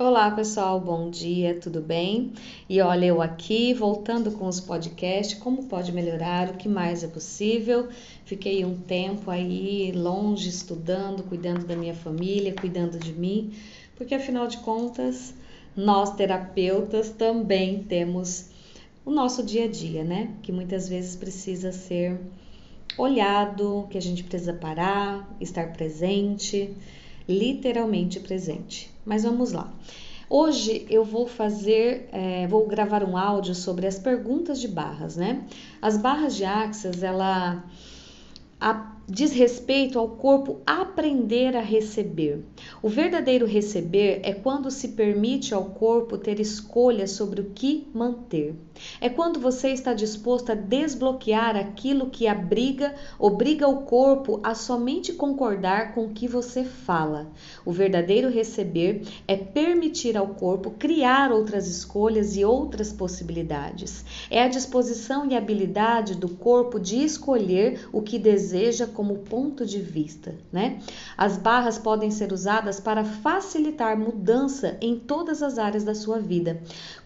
Olá pessoal, bom dia, tudo bem? E olha eu aqui voltando com os podcasts, como pode melhorar, o que mais é possível. Fiquei um tempo aí longe estudando, cuidando da minha família, cuidando de mim, porque afinal de contas, nós terapeutas também temos o nosso dia a dia, né? Que muitas vezes precisa ser olhado, que a gente precisa parar, estar presente literalmente presente. Mas vamos lá. Hoje eu vou fazer, é, vou gravar um áudio sobre as perguntas de barras, né? As barras de axas, ela a, diz respeito ao corpo aprender a receber. O verdadeiro receber é quando se permite ao corpo ter escolha sobre o que manter. É quando você está disposto a desbloquear aquilo que abriga, obriga o corpo a somente concordar com o que você fala. O verdadeiro receber é permitir ao corpo criar outras escolhas e outras possibilidades. É a disposição e habilidade do corpo de escolher o que deseja como ponto de vista, né? As barras podem ser usadas para facilitar mudança em todas as áreas da sua vida.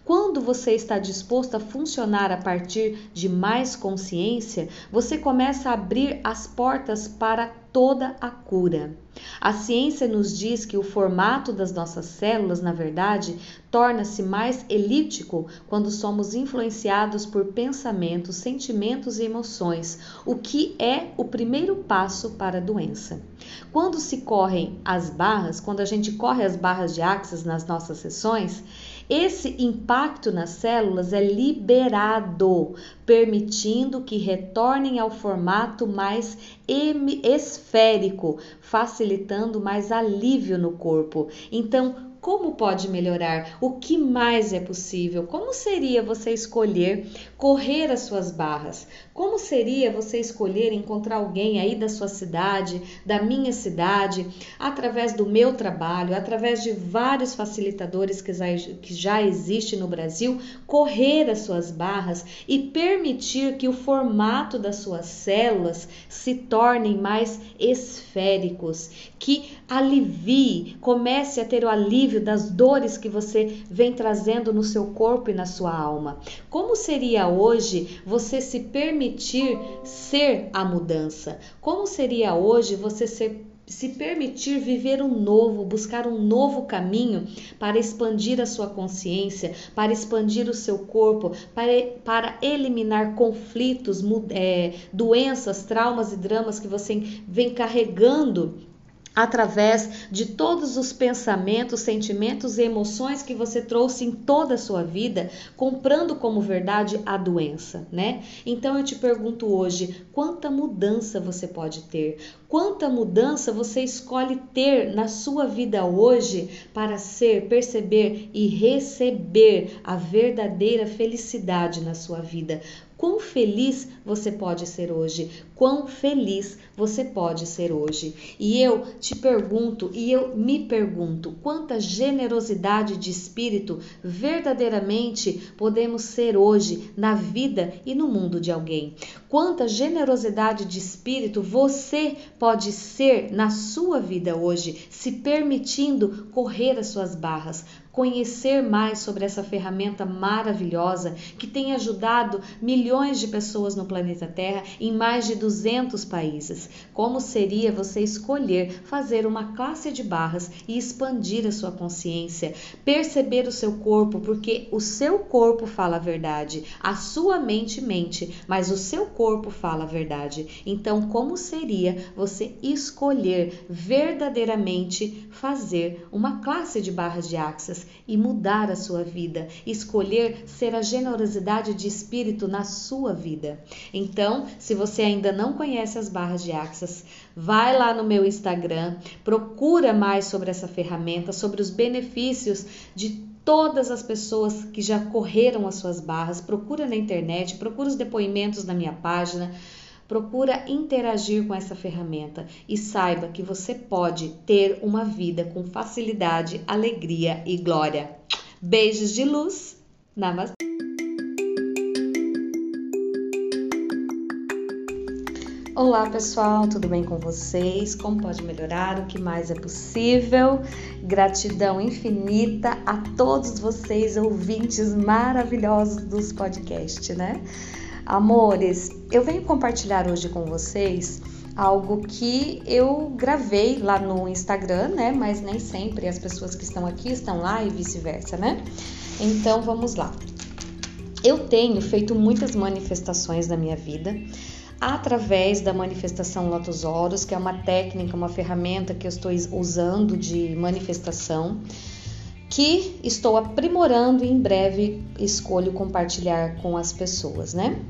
Quando você está disposto a funcionar a partir de mais consciência, você começa a abrir as portas para toda a cura. A ciência nos diz que o formato das nossas células, na verdade, torna-se mais elíptico quando somos influenciados por pensamentos, sentimentos e emoções, o que é o primeiro passo para a doença. Quando se correm as barras, quando a gente corre as barras de axis nas nossas sessões, esse impacto nas células é liberado, permitindo que retornem ao formato mais esférico, facilitando mais alívio no corpo. Então, como pode melhorar? O que mais é possível? Como seria você escolher correr as suas barras? Como seria você escolher encontrar alguém aí da sua cidade, da minha cidade, através do meu trabalho, através de vários facilitadores que já, que já existe no Brasil, correr as suas barras e permitir que o formato das suas células se tornem mais esféricos, que alivie, comece a ter o alívio das dores que você vem trazendo no seu corpo e na sua alma. Como seria hoje você se permitir ser a mudança? Como seria hoje você ser se permitir viver um novo, buscar um novo caminho para expandir a sua consciência, para expandir o seu corpo, para, para eliminar conflitos, é, doenças, traumas e dramas que você vem carregando através de todos os pensamentos, sentimentos e emoções que você trouxe em toda a sua vida, comprando como verdade a doença, né? Então eu te pergunto hoje, quanta mudança você pode ter? Quanta mudança você escolhe ter na sua vida hoje para ser, perceber e receber a verdadeira felicidade na sua vida? Quão feliz você pode ser hoje? Quão feliz você pode ser hoje? E eu te pergunto e eu me pergunto, quanta generosidade de espírito verdadeiramente podemos ser hoje na vida e no mundo de alguém? Quanta generosidade de espírito você pode ser na sua vida hoje, se permitindo correr as suas barras, conhecer mais sobre essa ferramenta maravilhosa que tem ajudado milhões de pessoas no planeta Terra em mais de 200 países. Como seria você escolher fazer uma classe de barras e expandir a sua consciência, perceber o seu corpo, porque o seu corpo fala a verdade, a sua mente mente, mas o seu corpo fala a verdade. Então, como seria você escolher verdadeiramente fazer uma classe de barras de axis e mudar a sua vida, escolher ser a generosidade de espírito na sua vida. Então, se você ainda não conhece as barras de Axis, vai lá no meu Instagram, procura mais sobre essa ferramenta, sobre os benefícios de todas as pessoas que já correram as suas barras, procura na internet, procura os depoimentos na minha página, Procura interagir com essa ferramenta e saiba que você pode ter uma vida com facilidade, alegria e glória. Beijos de luz. Namastê. Olá pessoal, tudo bem com vocês? Como pode melhorar? O que mais é possível? Gratidão infinita a todos vocês, ouvintes maravilhosos dos podcasts, né? Amores, eu venho compartilhar hoje com vocês algo que eu gravei lá no Instagram, né? Mas nem sempre as pessoas que estão aqui estão lá e vice-versa, né? Então vamos lá. Eu tenho feito muitas manifestações na minha vida através da manifestação Lotus Horus, que é uma técnica, uma ferramenta que eu estou usando de manifestação, que estou aprimorando e em breve escolho compartilhar com as pessoas, né?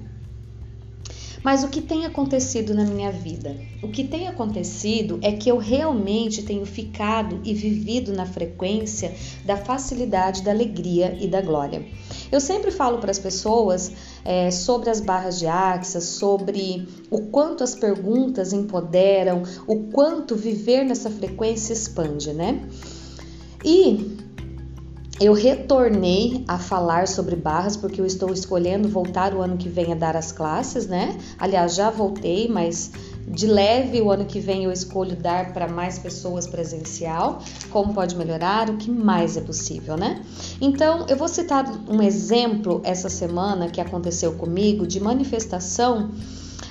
Mas o que tem acontecido na minha vida? O que tem acontecido é que eu realmente tenho ficado e vivido na frequência da facilidade, da alegria e da glória. Eu sempre falo para as pessoas é, sobre as barras de axas, sobre o quanto as perguntas empoderam, o quanto viver nessa frequência expande, né? E eu retornei a falar sobre barras porque eu estou escolhendo voltar o ano que vem a dar as classes, né? Aliás, já voltei, mas de leve o ano que vem eu escolho dar para mais pessoas presencial. Como pode melhorar? O que mais é possível, né? Então, eu vou citar um exemplo essa semana que aconteceu comigo de manifestação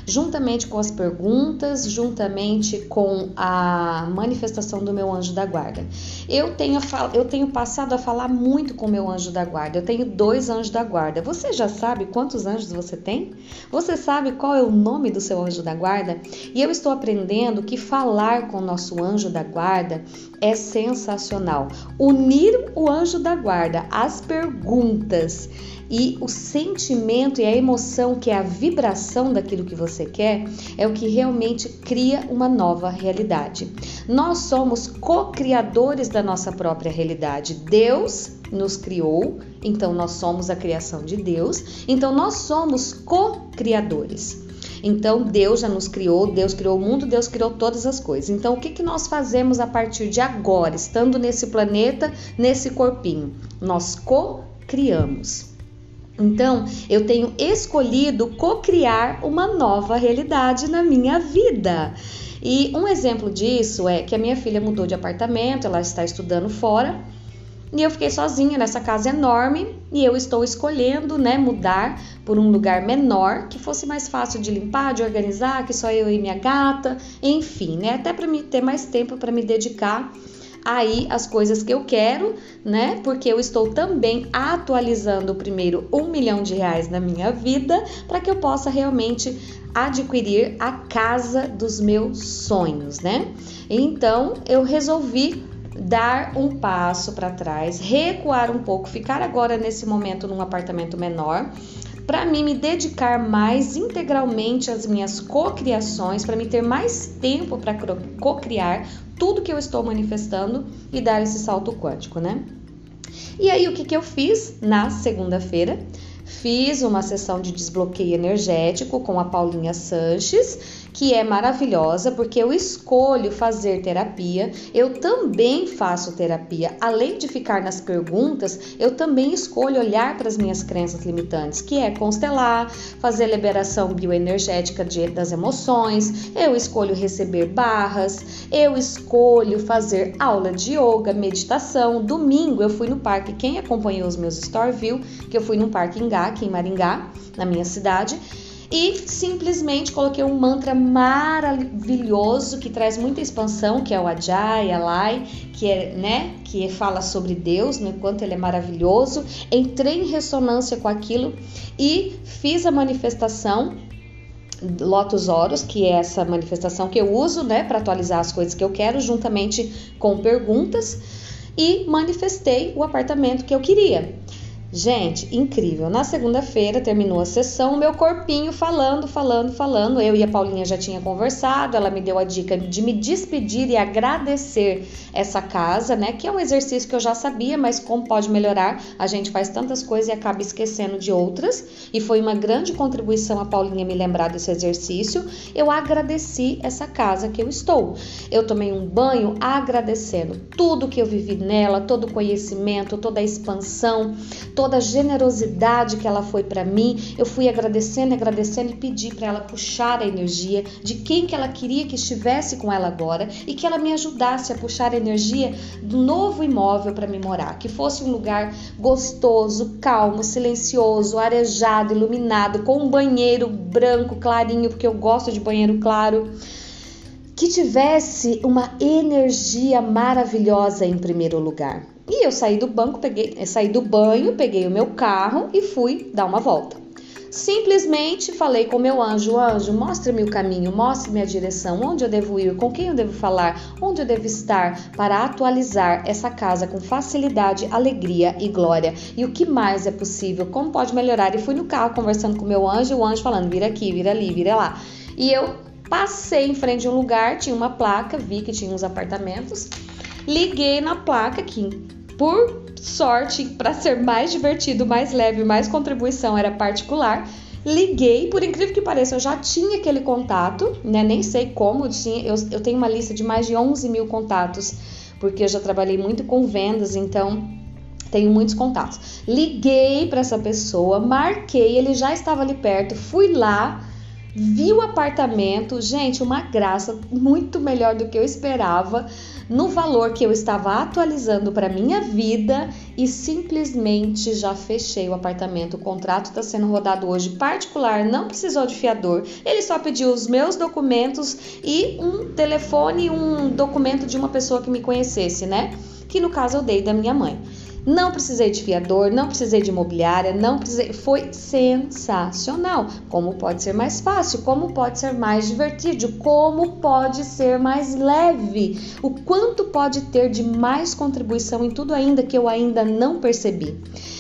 juntamente com as perguntas, juntamente com a manifestação do meu anjo da guarda. Eu tenho, eu tenho passado a falar muito com o meu anjo da guarda. Eu tenho dois anjos da guarda. Você já sabe quantos anjos você tem? Você sabe qual é o nome do seu anjo da guarda? E eu estou aprendendo que falar com o nosso anjo da guarda é sensacional. Unir o anjo da guarda às perguntas e o sentimento e a emoção, que é a vibração daquilo que você quer, é o que realmente cria uma nova realidade. Nós somos co-criadores da nossa própria realidade. Deus nos criou, então nós somos a criação de Deus, então nós somos co-criadores. Então Deus já nos criou, Deus criou o mundo, Deus criou todas as coisas. Então o que, que nós fazemos a partir de agora, estando nesse planeta, nesse corpinho? Nós co-criamos. Então, eu tenho escolhido co-criar uma nova realidade na minha vida. E um exemplo disso é que a minha filha mudou de apartamento, ela está estudando fora, e eu fiquei sozinha nessa casa enorme e eu estou escolhendo, né, mudar por um lugar menor que fosse mais fácil de limpar, de organizar, que só eu e minha gata, enfim, né, até para me ter mais tempo para me dedicar aí as coisas que eu quero, né? Porque eu estou também atualizando primeiro um milhão de reais na minha vida para que eu possa realmente adquirir a casa dos meus sonhos, né? Então eu resolvi dar um passo para trás, recuar um pouco, ficar agora nesse momento num apartamento menor para mim me dedicar mais integralmente às minhas cocriações, para me ter mais tempo para cocriar tudo que eu estou manifestando e dar esse salto quântico, né? E aí o que, que eu fiz na segunda-feira? Fiz uma sessão de desbloqueio energético com a Paulinha Sanches que é maravilhosa porque eu escolho fazer terapia, eu também faço terapia. Além de ficar nas perguntas, eu também escolho olhar para as minhas crenças limitantes, que é constelar, fazer liberação bioenergética de, das emoções, eu escolho receber barras, eu escolho fazer aula de yoga, meditação. Domingo eu fui no parque, quem acompanhou os meus stories viu que eu fui no parque Ingá, aqui em Maringá, na minha cidade e simplesmente coloquei um mantra maravilhoso que traz muita expansão, que é o Ajay, Alai, que é, né, que fala sobre Deus, né, quanto ele é maravilhoso. Entrei em ressonância com aquilo e fiz a manifestação Lotus Horus, que é essa manifestação que eu uso, né, para atualizar as coisas que eu quero, juntamente com perguntas, e manifestei o apartamento que eu queria. Gente, incrível. Na segunda-feira terminou a sessão, meu corpinho falando, falando, falando. Eu e a Paulinha já tinha conversado, ela me deu a dica de me despedir e agradecer essa casa, né? Que é um exercício que eu já sabia, mas como pode melhorar? A gente faz tantas coisas e acaba esquecendo de outras. E foi uma grande contribuição a Paulinha me lembrar desse exercício. Eu agradeci essa casa que eu estou. Eu tomei um banho agradecendo tudo que eu vivi nela, todo o conhecimento, toda a expansão, toda a generosidade que ela foi para mim. Eu fui agradecendo, agradecendo e pedi para ela puxar a energia de quem que ela queria que estivesse com ela agora e que ela me ajudasse a puxar a energia do novo imóvel para me morar, que fosse um lugar gostoso, calmo, silencioso, arejado, iluminado, com um banheiro branco clarinho, porque eu gosto de banheiro claro que tivesse uma energia maravilhosa em primeiro lugar. E eu saí do banco, peguei, saí do banho, peguei o meu carro e fui dar uma volta. Simplesmente falei com meu anjo, anjo, mostre-me o caminho, mostre-me a direção, onde eu devo ir, com quem eu devo falar, onde eu devo estar para atualizar essa casa com facilidade, alegria e glória. E o que mais é possível, como pode melhorar? E fui no carro conversando com meu anjo, o anjo falando, vira aqui, vira ali, vira lá. E eu Passei em frente a um lugar, tinha uma placa, vi que tinha uns apartamentos. Liguei na placa que, por sorte, para ser mais divertido, mais leve, mais contribuição, era particular. Liguei, por incrível que pareça, eu já tinha aquele contato, né? Nem sei como, tinha, eu, eu tenho uma lista de mais de 11 mil contatos, porque eu já trabalhei muito com vendas, então tenho muitos contatos. Liguei para essa pessoa, marquei, ele já estava ali perto, fui lá, Vi o apartamento, gente, uma graça, muito melhor do que eu esperava, no valor que eu estava atualizando para minha vida e simplesmente já fechei o apartamento. O contrato está sendo rodado hoje particular, não precisou de fiador. Ele só pediu os meus documentos e um telefone, um documento de uma pessoa que me conhecesse, né? Que no caso eu dei da minha mãe. Não precisei de fiador, não precisei de imobiliária, não precisei. Foi sensacional. Como pode ser mais fácil? Como pode ser mais divertido? Como pode ser mais leve? O quanto pode ter de mais contribuição em tudo ainda que eu ainda não percebi?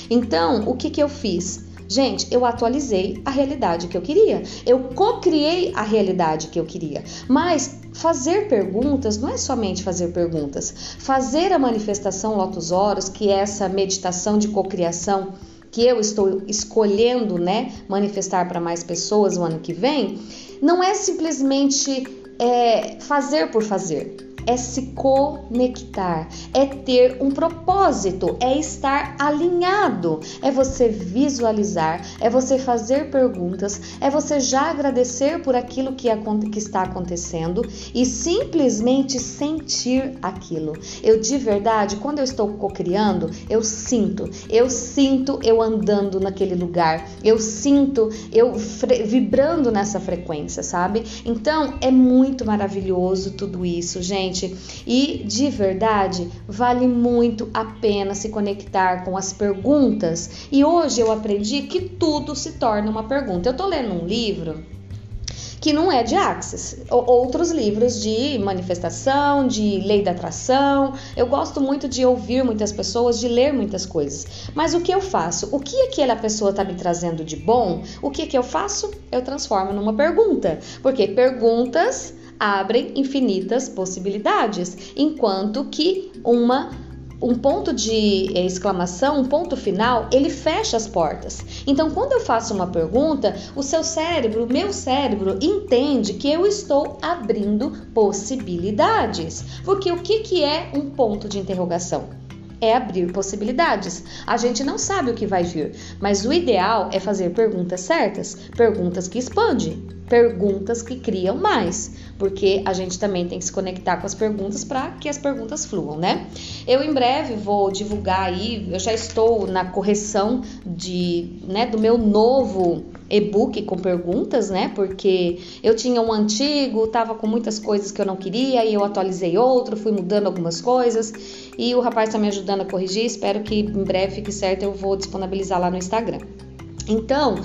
Então, o que, que eu fiz? Gente, eu atualizei a realidade que eu queria. Eu co-criei a realidade que eu queria. Mas fazer perguntas não é somente fazer perguntas. Fazer a manifestação Lotus Horos, que é essa meditação de cocriação que eu estou escolhendo, né, manifestar para mais pessoas o ano que vem, não é simplesmente é, fazer por fazer é se conectar, é ter um propósito, é estar alinhado, é você visualizar, é você fazer perguntas, é você já agradecer por aquilo que, que está acontecendo e simplesmente sentir aquilo. Eu de verdade, quando eu estou co-criando, eu sinto, eu sinto eu andando naquele lugar, eu sinto eu vibrando nessa frequência, sabe? Então é muito maravilhoso tudo isso, gente gente. E de verdade, vale muito a pena se conectar com as perguntas. E hoje eu aprendi que tudo se torna uma pergunta. Eu tô lendo um livro que não é de Axis, outros livros de manifestação, de lei da atração. Eu gosto muito de ouvir muitas pessoas, de ler muitas coisas. Mas o que eu faço? O que aquela pessoa está me trazendo de bom? O que que eu faço? Eu transformo numa pergunta, porque perguntas abrem infinitas possibilidades, enquanto que uma um ponto de exclamação, um ponto final, ele fecha as portas. Então, quando eu faço uma pergunta, o seu cérebro, o meu cérebro, entende que eu estou abrindo possibilidades. Porque o que, que é um ponto de interrogação? é abrir possibilidades. A gente não sabe o que vai vir, mas o ideal é fazer perguntas certas, perguntas que expandem, perguntas que criam mais, porque a gente também tem que se conectar com as perguntas para que as perguntas fluam, né? Eu em breve vou divulgar aí, eu já estou na correção de, né, do meu novo e-book com perguntas, né? Porque eu tinha um antigo, tava com muitas coisas que eu não queria e eu atualizei outro, fui mudando algumas coisas e o rapaz está me ajudando a corrigir. Espero que em breve fique certo, eu vou disponibilizar lá no Instagram. Então,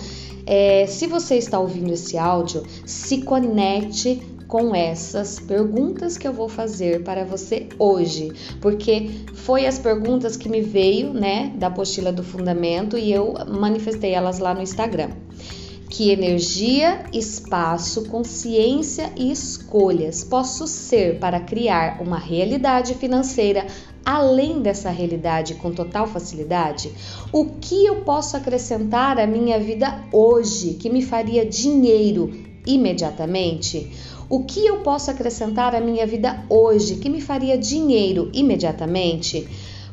é, se você está ouvindo esse áudio, se conecte com essas perguntas que eu vou fazer para você hoje, porque foi as perguntas que me veio, né, da apostila do fundamento e eu manifestei elas lá no Instagram. Que energia, espaço, consciência e escolhas posso ser para criar uma realidade financeira além dessa realidade com total facilidade? O que eu posso acrescentar à minha vida hoje que me faria dinheiro imediatamente? O que eu posso acrescentar à minha vida hoje que me faria dinheiro imediatamente?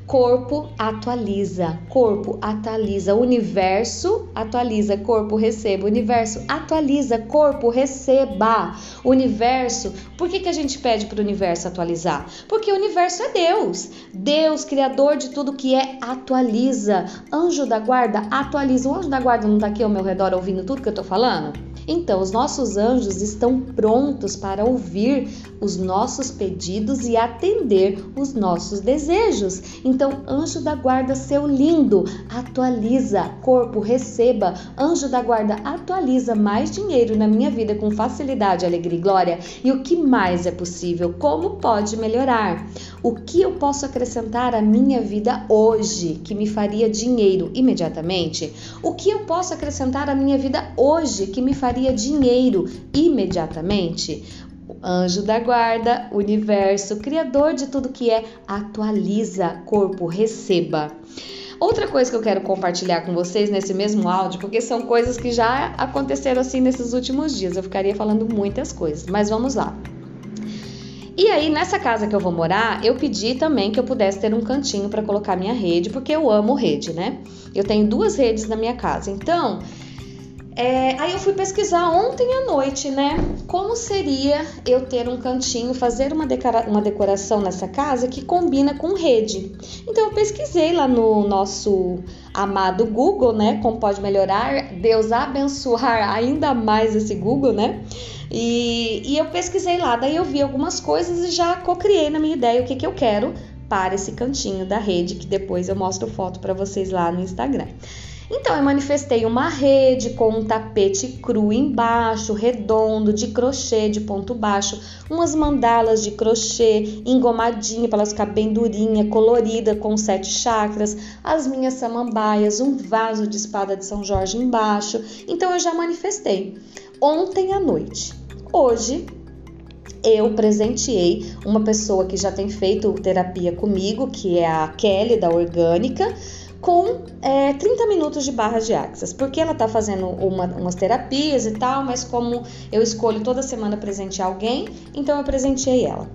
Corpo atualiza, corpo atualiza, universo atualiza, corpo receba, universo atualiza, corpo receba, universo. Por que, que a gente pede para o universo atualizar? Porque o universo é Deus, Deus, criador de tudo que é, atualiza. Anjo da guarda, atualiza. O anjo da guarda não está aqui ao meu redor ouvindo tudo que eu estou falando? Então, os nossos anjos estão prontos para ouvir os nossos pedidos e atender os nossos desejos. Então, anjo da guarda, seu lindo, atualiza, corpo, receba. Anjo da guarda, atualiza mais dinheiro na minha vida com facilidade, alegria e glória. E o que mais é possível? Como pode melhorar? O que eu posso acrescentar à minha vida hoje que me faria dinheiro imediatamente? O que eu posso acrescentar à minha vida hoje que me faria dinheiro imediatamente? anjo da guarda, universo, criador de tudo que é, atualiza, corpo, receba. Outra coisa que eu quero compartilhar com vocês nesse mesmo áudio, porque são coisas que já aconteceram assim nesses últimos dias, eu ficaria falando muitas coisas, mas vamos lá. E aí, nessa casa que eu vou morar, eu pedi também que eu pudesse ter um cantinho para colocar minha rede, porque eu amo rede, né? Eu tenho duas redes na minha casa. Então, é, aí eu fui pesquisar ontem à noite, né? Como seria eu ter um cantinho, fazer uma, decora uma decoração nessa casa que combina com rede. Então eu pesquisei lá no nosso amado Google, né? Como pode melhorar, Deus abençoar ainda mais esse Google, né? E, e eu pesquisei lá, daí eu vi algumas coisas e já co-criei na minha ideia o que, que eu quero para esse cantinho da rede, que depois eu mostro foto para vocês lá no Instagram. Então eu manifestei uma rede com um tapete cru embaixo, redondo, de crochê de ponto baixo, umas mandalas de crochê engomadinha para elas ficar bem durinha, colorida com sete chakras, as minhas samambaias, um vaso de espada de São Jorge embaixo. Então eu já manifestei. Ontem à noite. Hoje eu presenteei uma pessoa que já tem feito terapia comigo, que é a Kelly da Orgânica com é, 30 minutos de barras de axis, porque ela tá fazendo uma, umas terapias e tal, mas como eu escolho toda semana presentear alguém, então eu presenteei ela.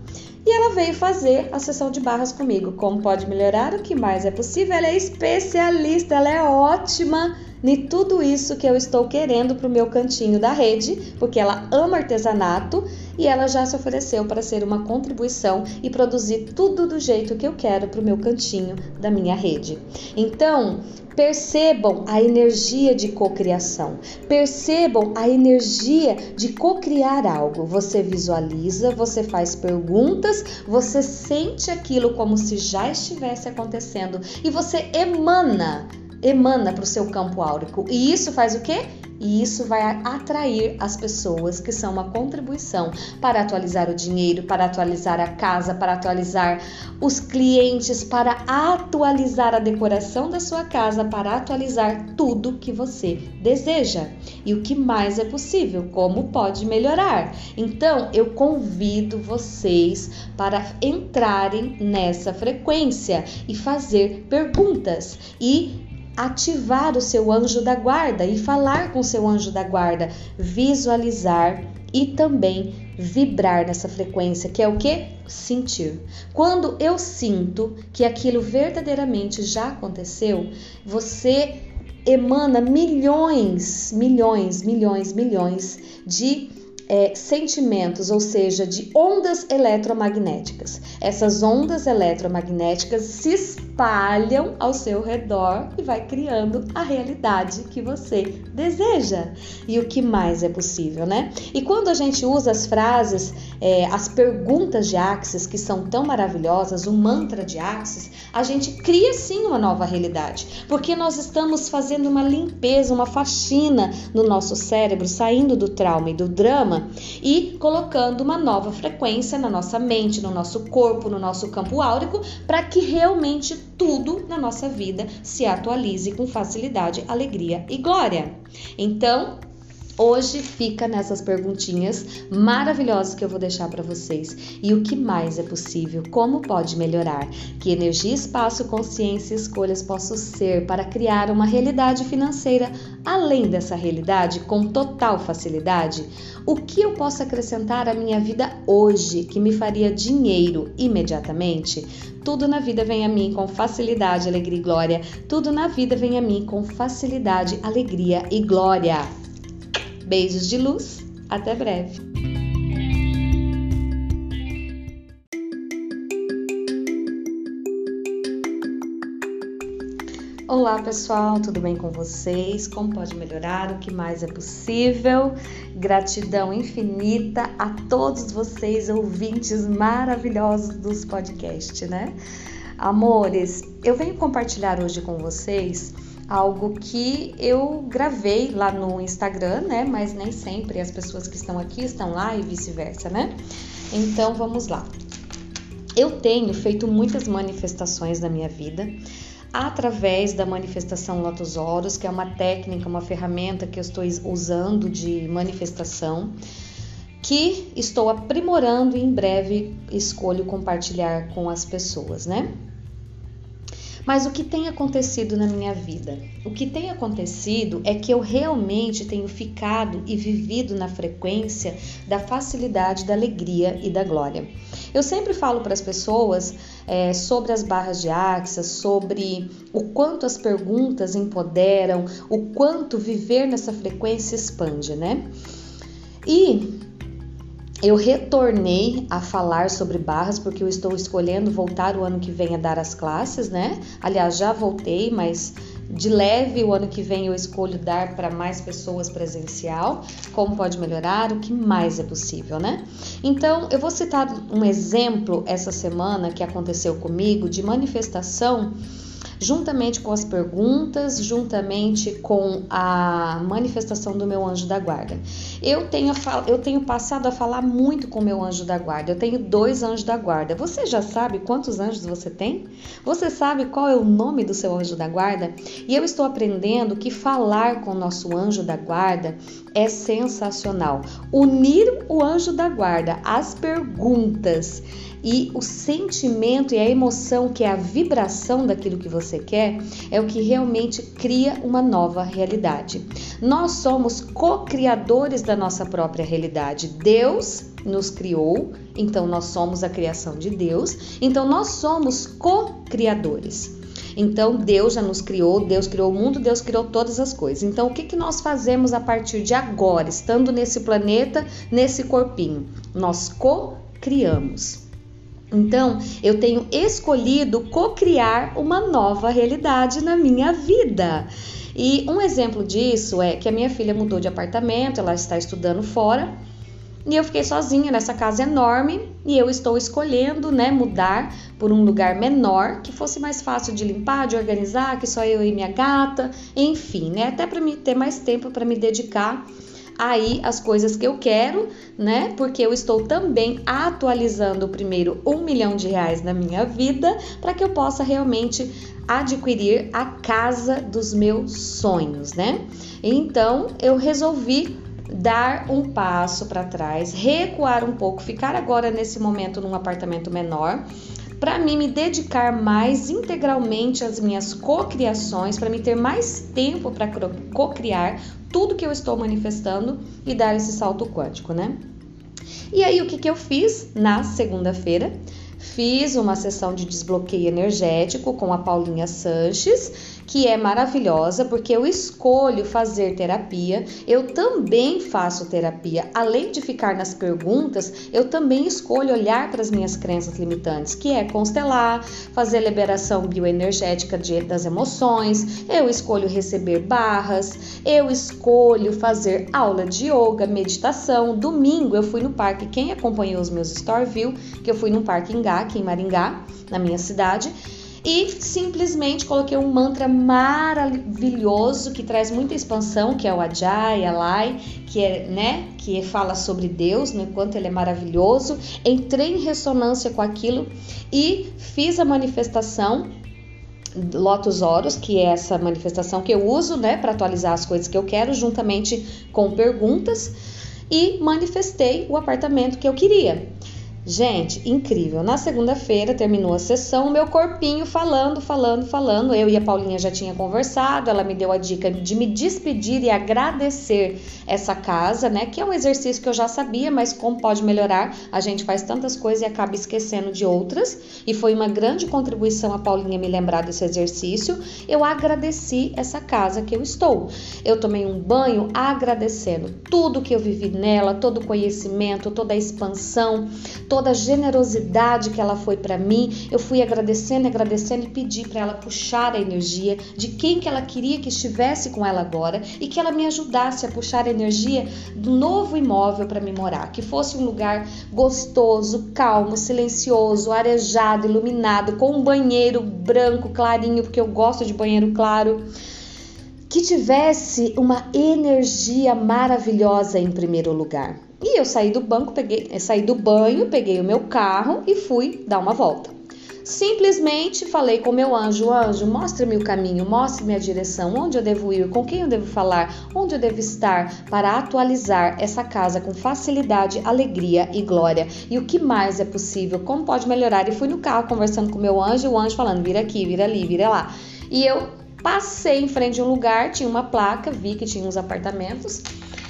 E ela veio fazer a sessão de barras comigo. Como pode melhorar? O que mais é possível? Ela é especialista, ela é ótima em tudo isso que eu estou querendo para o meu cantinho da rede, porque ela ama artesanato e ela já se ofereceu para ser uma contribuição e produzir tudo do jeito que eu quero para o meu cantinho da minha rede. Então, percebam a energia de cocriação, percebam a energia de cocriar algo. Você visualiza, você faz perguntas, você sente aquilo como se já estivesse acontecendo e você emana emana para o seu campo áurico. E isso faz o quê? E isso vai atrair as pessoas que são uma contribuição para atualizar o dinheiro, para atualizar a casa, para atualizar os clientes, para atualizar a decoração da sua casa, para atualizar tudo que você deseja. E o que mais é possível? Como pode melhorar? Então, eu convido vocês para entrarem nessa frequência e fazer perguntas e ativar o seu anjo da guarda e falar com o seu anjo da guarda, visualizar e também vibrar nessa frequência, que é o que? Sentir. Quando eu sinto que aquilo verdadeiramente já aconteceu, você emana milhões, milhões, milhões, milhões de é, sentimentos, ou seja, de ondas eletromagnéticas. Essas ondas eletromagnéticas se espalham ao seu redor e vai criando a realidade que você deseja. E o que mais é possível, né? E quando a gente usa as frases, é, as perguntas de Axis, que são tão maravilhosas, o mantra de Axis, a gente cria sim uma nova realidade, porque nós estamos fazendo uma limpeza, uma faxina no nosso cérebro, saindo do trauma e do drama e colocando uma nova frequência na nossa mente, no nosso corpo, no nosso campo áurico, para que realmente tudo na nossa vida se atualize com facilidade, alegria e glória. Então, Hoje fica nessas perguntinhas maravilhosas que eu vou deixar para vocês. E o que mais é possível? Como pode melhorar? Que energia, espaço, consciência e escolhas posso ser para criar uma realidade financeira além dessa realidade com total facilidade? O que eu posso acrescentar à minha vida hoje que me faria dinheiro imediatamente? Tudo na vida vem a mim com facilidade, alegria e glória. Tudo na vida vem a mim com facilidade, alegria e glória. Beijos de luz, até breve. Olá pessoal, tudo bem com vocês? Como pode melhorar? O que mais é possível? Gratidão infinita a todos vocês, ouvintes maravilhosos dos podcasts, né? Amores, eu venho compartilhar hoje com vocês algo que eu gravei lá no Instagram, né? Mas nem sempre as pessoas que estão aqui estão lá e vice-versa, né? Então vamos lá. Eu tenho feito muitas manifestações na minha vida através da manifestação Lotus Horus, que é uma técnica, uma ferramenta que eu estou usando de manifestação, que estou aprimorando e em breve escolho compartilhar com as pessoas, né? Mas o que tem acontecido na minha vida? O que tem acontecido é que eu realmente tenho ficado e vivido na frequência da facilidade, da alegria e da glória. Eu sempre falo para as pessoas é, sobre as barras de axis, sobre o quanto as perguntas empoderam, o quanto viver nessa frequência expande, né? E eu retornei a falar sobre barras porque eu estou escolhendo voltar o ano que vem a dar as classes, né? Aliás, já voltei, mas de leve o ano que vem eu escolho dar para mais pessoas presencial. Como pode melhorar? O que mais é possível, né? Então, eu vou citar um exemplo essa semana que aconteceu comigo de manifestação juntamente com as perguntas, juntamente com a manifestação do meu anjo da guarda. Eu tenho, eu tenho passado a falar muito com meu anjo da guarda. Eu tenho dois anjos da guarda. Você já sabe quantos anjos você tem? Você sabe qual é o nome do seu anjo da guarda? E eu estou aprendendo que falar com o nosso anjo da guarda é sensacional. Unir o anjo da guarda às perguntas e o sentimento e a emoção, que é a vibração daquilo que você quer, é o que realmente cria uma nova realidade. Nós somos co-criadores da nossa própria realidade. Deus nos criou, então nós somos a criação de Deus, então nós somos co-criadores. Então Deus já nos criou, Deus criou o mundo, Deus criou todas as coisas. Então o que, que nós fazemos a partir de agora, estando nesse planeta, nesse corpinho? Nós co-criamos. Então, eu tenho escolhido co-criar uma nova realidade na minha vida. E um exemplo disso é que a minha filha mudou de apartamento, ela está estudando fora, e eu fiquei sozinha nessa casa enorme e eu estou escolhendo, né, mudar por um lugar menor que fosse mais fácil de limpar, de organizar, que só eu e minha gata, enfim, né, até para me ter mais tempo para me dedicar aí as coisas que eu quero, né? Porque eu estou também atualizando primeiro um milhão de reais na minha vida para que eu possa realmente adquirir a casa dos meus sonhos, né? Então eu resolvi dar um passo para trás, recuar um pouco, ficar agora nesse momento num apartamento menor, para mim me dedicar mais integralmente às minhas cocriações, para me ter mais tempo para cocriar tudo que eu estou manifestando e dar esse salto quântico, né? E aí o que, que eu fiz na segunda-feira? Fiz uma sessão de desbloqueio energético com a Paulinha Sanches que é maravilhosa porque eu escolho fazer terapia, eu também faço terapia. Além de ficar nas perguntas, eu também escolho olhar para as minhas crenças limitantes, que é constelar, fazer liberação bioenergética de, das emoções, eu escolho receber barras, eu escolho fazer aula de yoga, meditação. Domingo eu fui no parque, quem acompanhou os meus stories viu que eu fui no parque Ingá, aqui em Maringá, na minha cidade e simplesmente coloquei um mantra maravilhoso que traz muita expansão, que é o Ajay, Alai, que é, né, que fala sobre Deus, no quanto ele é maravilhoso. Entrei em ressonância com aquilo e fiz a manifestação Lotus Horus, que é essa manifestação que eu uso, né, para atualizar as coisas que eu quero, juntamente com perguntas, e manifestei o apartamento que eu queria. Gente, incrível. Na segunda-feira terminou a sessão, meu corpinho falando, falando, falando. Eu e a Paulinha já tinha conversado, ela me deu a dica de me despedir e agradecer essa casa, né? Que é um exercício que eu já sabia, mas como pode melhorar? A gente faz tantas coisas e acaba esquecendo de outras. E foi uma grande contribuição a Paulinha me lembrar desse exercício. Eu agradeci essa casa que eu estou. Eu tomei um banho agradecendo tudo que eu vivi nela, todo o conhecimento, toda a expansão, toda a generosidade que ela foi para mim. Eu fui agradecendo, agradecendo e pedi para ela puxar a energia de quem que ela queria que estivesse com ela agora e que ela me ajudasse a puxar a energia do novo imóvel para me morar, que fosse um lugar gostoso, calmo, silencioso, arejado, iluminado, com um banheiro branco clarinho, porque eu gosto de banheiro claro que tivesse uma energia maravilhosa em primeiro lugar. E eu saí do banco, peguei, saí do banho, peguei o meu carro e fui dar uma volta. Simplesmente falei com meu anjo, anjo, mostre-me o caminho, mostre-me a direção, onde eu devo ir, com quem eu devo falar, onde eu devo estar para atualizar essa casa com facilidade, alegria e glória. E o que mais é possível, como pode melhorar? E fui no carro conversando com meu anjo, o anjo falando, vira aqui, vira ali, vira lá. E eu passei em frente a um lugar, tinha uma placa, vi que tinha uns apartamentos,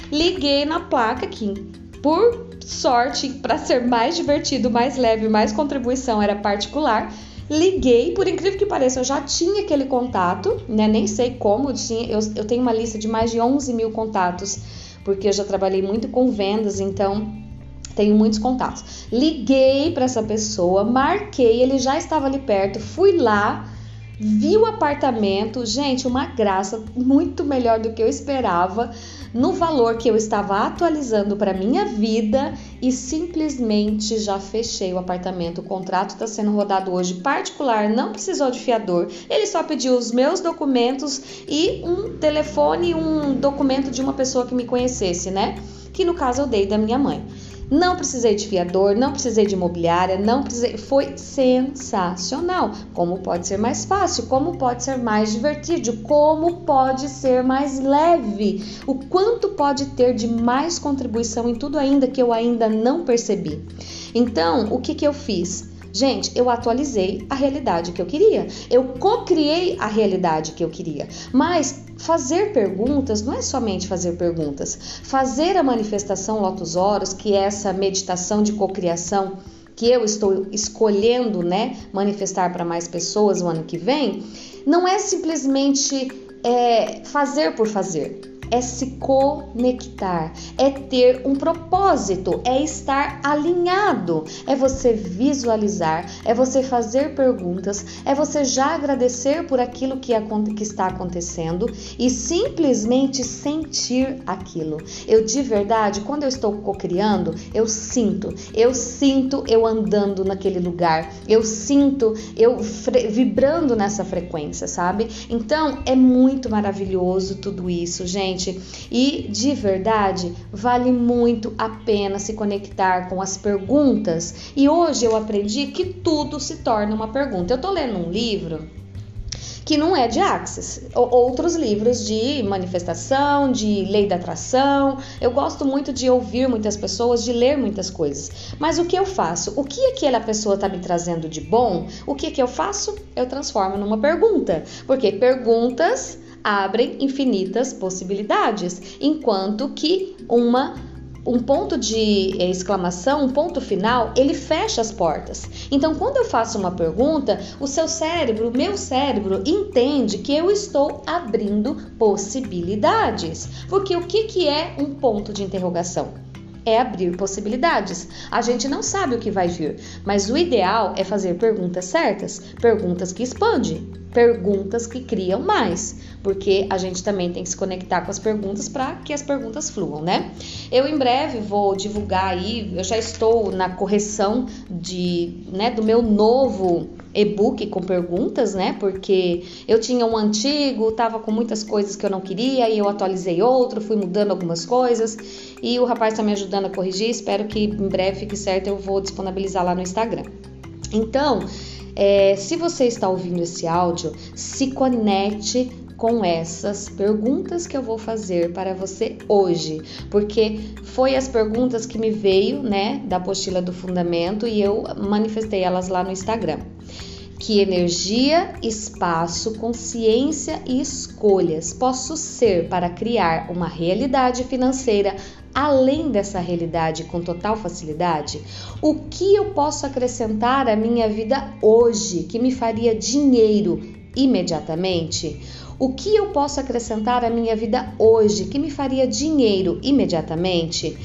liguei na placa que por sorte, para ser mais divertido, mais leve, mais contribuição era particular. Liguei, por incrível que pareça, eu já tinha aquele contato, né? Nem sei como, eu, tinha, eu, eu tenho uma lista de mais de 11 mil contatos, porque eu já trabalhei muito com vendas, então tenho muitos contatos. Liguei para essa pessoa, marquei, ele já estava ali perto, fui lá, vi o apartamento, gente, uma graça, muito melhor do que eu esperava no valor que eu estava atualizando para minha vida e simplesmente já fechei o apartamento. O contrato está sendo rodado hoje particular, não precisou de fiador. Ele só pediu os meus documentos e um telefone, um documento de uma pessoa que me conhecesse, né? Que no caso eu dei da minha mãe. Não precisei de fiador, não precisei de imobiliária, não precisei. Foi sensacional. Como pode ser mais fácil? Como pode ser mais divertido? Como pode ser mais leve? O quanto pode ter de mais contribuição em tudo ainda que eu ainda não percebi? Então, o que, que eu fiz? Gente, eu atualizei a realidade que eu queria. Eu co-criei a realidade que eu queria. Mas fazer perguntas não é somente fazer perguntas. Fazer a manifestação Lotus Horos, que é essa meditação de cocriação que eu estou escolhendo, né, manifestar para mais pessoas o ano que vem, não é simplesmente é, fazer por fazer é se conectar, é ter um propósito, é estar alinhado, é você visualizar, é você fazer perguntas, é você já agradecer por aquilo que, que está acontecendo e simplesmente sentir aquilo. Eu de verdade, quando eu estou co-criando, eu sinto, eu sinto eu andando naquele lugar, eu sinto eu vibrando nessa frequência, sabe? Então é muito maravilhoso tudo isso, gente gente. E de verdade, vale muito a pena se conectar com as perguntas. E hoje eu aprendi que tudo se torna uma pergunta. Eu tô lendo um livro que não é de Axis. Outros livros de manifestação, de lei da atração. Eu gosto muito de ouvir muitas pessoas, de ler muitas coisas. Mas o que eu faço? O que aquela pessoa está me trazendo de bom? O que que eu faço? Eu transformo numa pergunta. Porque perguntas abrem infinitas possibilidades, enquanto que uma um ponto de exclamação, um ponto final, ele fecha as portas. Então, quando eu faço uma pergunta, o seu cérebro, o meu cérebro, entende que eu estou abrindo possibilidades. Porque o que, que é um ponto de interrogação? é abrir possibilidades. A gente não sabe o que vai vir, mas o ideal é fazer perguntas certas, perguntas que expandem, perguntas que criam mais, porque a gente também tem que se conectar com as perguntas para que as perguntas fluam, né? Eu em breve vou divulgar aí, eu já estou na correção de, né, do meu novo e-book com perguntas, né? Porque eu tinha um antigo, tava com muitas coisas que eu não queria e eu atualizei outro, fui mudando algumas coisas e o rapaz está me ajudando a corrigir. Espero que em breve fique certo, eu vou disponibilizar lá no Instagram. Então, é, se você está ouvindo esse áudio, se conecte com essas perguntas que eu vou fazer para você hoje, porque foi as perguntas que me veio, né, da apostila do fundamento e eu manifestei elas lá no Instagram. Que energia, espaço, consciência e escolhas posso ser para criar uma realidade financeira além dessa realidade com total facilidade? O que eu posso acrescentar à minha vida hoje que me faria dinheiro imediatamente? O que eu posso acrescentar à minha vida hoje que me faria dinheiro imediatamente?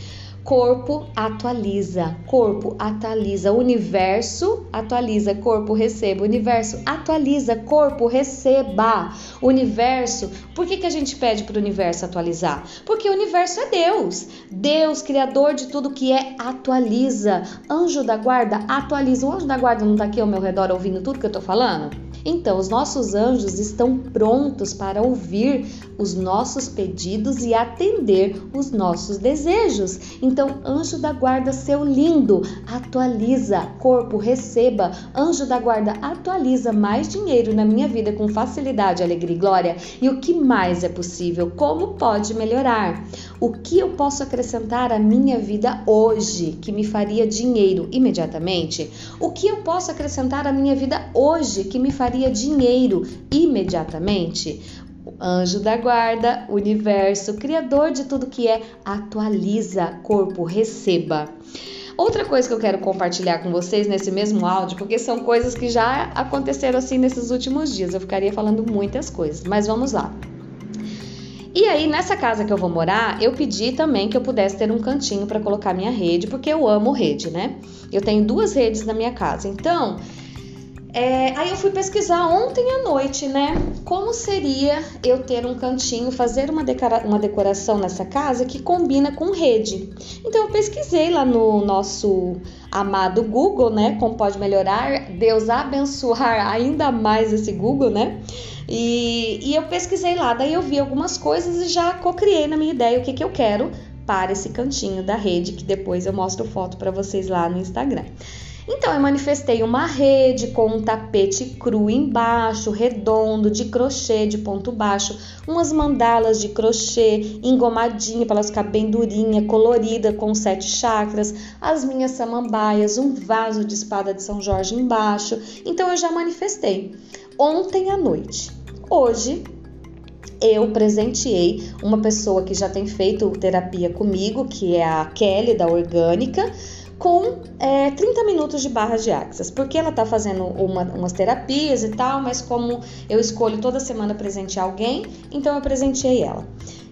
Corpo atualiza, corpo atualiza, universo atualiza, corpo receba, universo atualiza, corpo receba, universo. Por que, que a gente pede para o universo atualizar? Porque o universo é Deus, Deus, criador de tudo que é, atualiza. Anjo da guarda, atualiza. O anjo da guarda não está aqui ao meu redor ouvindo tudo que eu estou falando? Então, os nossos anjos estão prontos para ouvir os nossos pedidos e atender os nossos desejos. Então, anjo da guarda, seu lindo, atualiza, corpo, receba. Anjo da guarda, atualiza mais dinheiro na minha vida com facilidade, alegria e glória. E o que mais é possível? Como pode melhorar? O que eu posso acrescentar à minha vida hoje que me faria dinheiro imediatamente? O que eu posso acrescentar à minha vida hoje que me faria dinheiro imediatamente? Anjo da guarda, universo, criador de tudo que é, atualiza, corpo, receba. Outra coisa que eu quero compartilhar com vocês nesse mesmo áudio, porque são coisas que já aconteceram assim nesses últimos dias, eu ficaria falando muitas coisas, mas vamos lá. E aí, nessa casa que eu vou morar, eu pedi também que eu pudesse ter um cantinho para colocar minha rede, porque eu amo rede, né? Eu tenho duas redes na minha casa. Então, é, aí eu fui pesquisar ontem à noite, né? Como seria eu ter um cantinho, fazer uma, uma decoração nessa casa que combina com rede. Então eu pesquisei lá no nosso amado Google, né? Como pode melhorar, Deus abençoar ainda mais esse Google, né? E, e eu pesquisei lá, daí eu vi algumas coisas e já co-criei na minha ideia o que, que eu quero para esse cantinho da rede, que depois eu mostro foto para vocês lá no Instagram. Então eu manifestei uma rede com um tapete cru embaixo, redondo, de crochê de ponto baixo, umas mandalas de crochê engomadinha para elas ficar bem durinha, colorida com sete chakras, as minhas samambaias, um vaso de espada de São Jorge embaixo. Então eu já manifestei ontem à noite. Hoje eu presenteei uma pessoa que já tem feito terapia comigo, que é a Kelly da Orgânica, com é, 30 minutos de barras de axis, porque ela tá fazendo uma, umas terapias e tal, mas como eu escolho toda semana presentear alguém, então eu presenteei ela.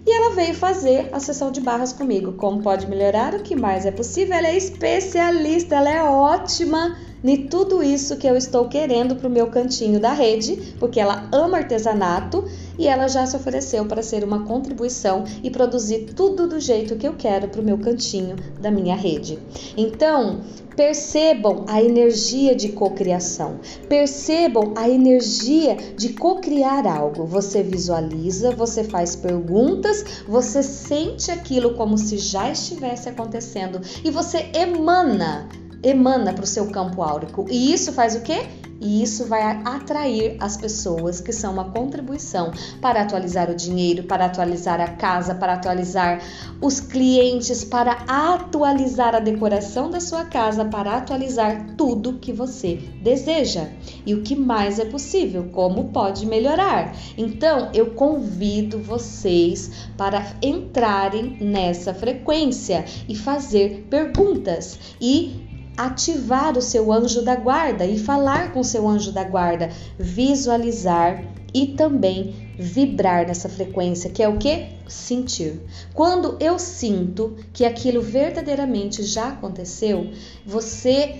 E ela veio fazer a sessão de barras comigo. Como pode melhorar? O que mais é possível? Ela é especialista, ela é ótima em tudo isso que eu estou querendo para o meu cantinho da rede, porque ela ama artesanato e ela já se ofereceu para ser uma contribuição e produzir tudo do jeito que eu quero para o meu cantinho da minha rede. Então, percebam a energia de cocriação, percebam a energia de cocriar algo. Você visualiza, você faz perguntas, você sente aquilo como se já estivesse acontecendo e você emana emana para o seu campo áurico. E isso faz o quê? e isso vai atrair as pessoas que são uma contribuição para atualizar o dinheiro, para atualizar a casa, para atualizar os clientes, para atualizar a decoração da sua casa, para atualizar tudo que você deseja. E o que mais é possível? Como pode melhorar? Então, eu convido vocês para entrarem nessa frequência e fazer perguntas e ativar o seu anjo da guarda e falar com seu anjo da guarda, visualizar e também vibrar nessa frequência, que é o que? Sentir. Quando eu sinto que aquilo verdadeiramente já aconteceu, você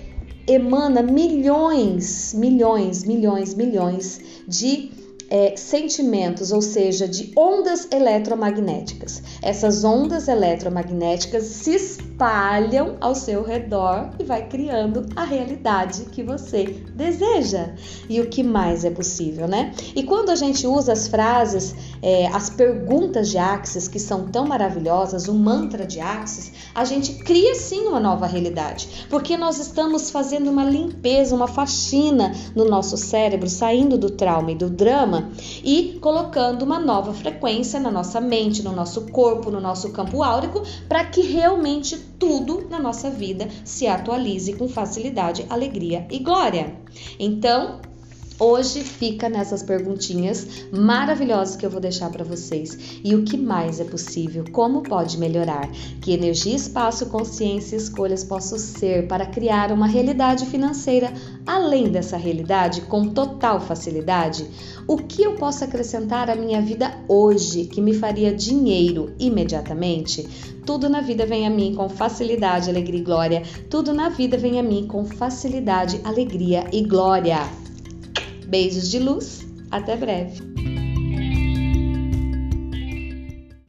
emana milhões, milhões, milhões, milhões de é, sentimentos, ou seja, de ondas eletromagnéticas. Essas ondas eletromagnéticas se espalham ao seu redor e vai criando a realidade que você deseja. E o que mais é possível, né? E quando a gente usa as frases é, as perguntas de Axis, que são tão maravilhosas, o mantra de Axis, a gente cria sim uma nova realidade, porque nós estamos fazendo uma limpeza, uma faxina no nosso cérebro, saindo do trauma e do drama e colocando uma nova frequência na nossa mente, no nosso corpo, no nosso campo áurico, para que realmente tudo na nossa vida se atualize com facilidade, alegria e glória. Então, Hoje fica nessas perguntinhas maravilhosas que eu vou deixar para vocês. E o que mais é possível? Como pode melhorar? Que energia, espaço, consciência e escolhas posso ser para criar uma realidade financeira além dessa realidade com total facilidade? O que eu posso acrescentar à minha vida hoje que me faria dinheiro imediatamente? Tudo na vida vem a mim com facilidade, alegria e glória. Tudo na vida vem a mim com facilidade, alegria e glória. Beijos de luz, até breve.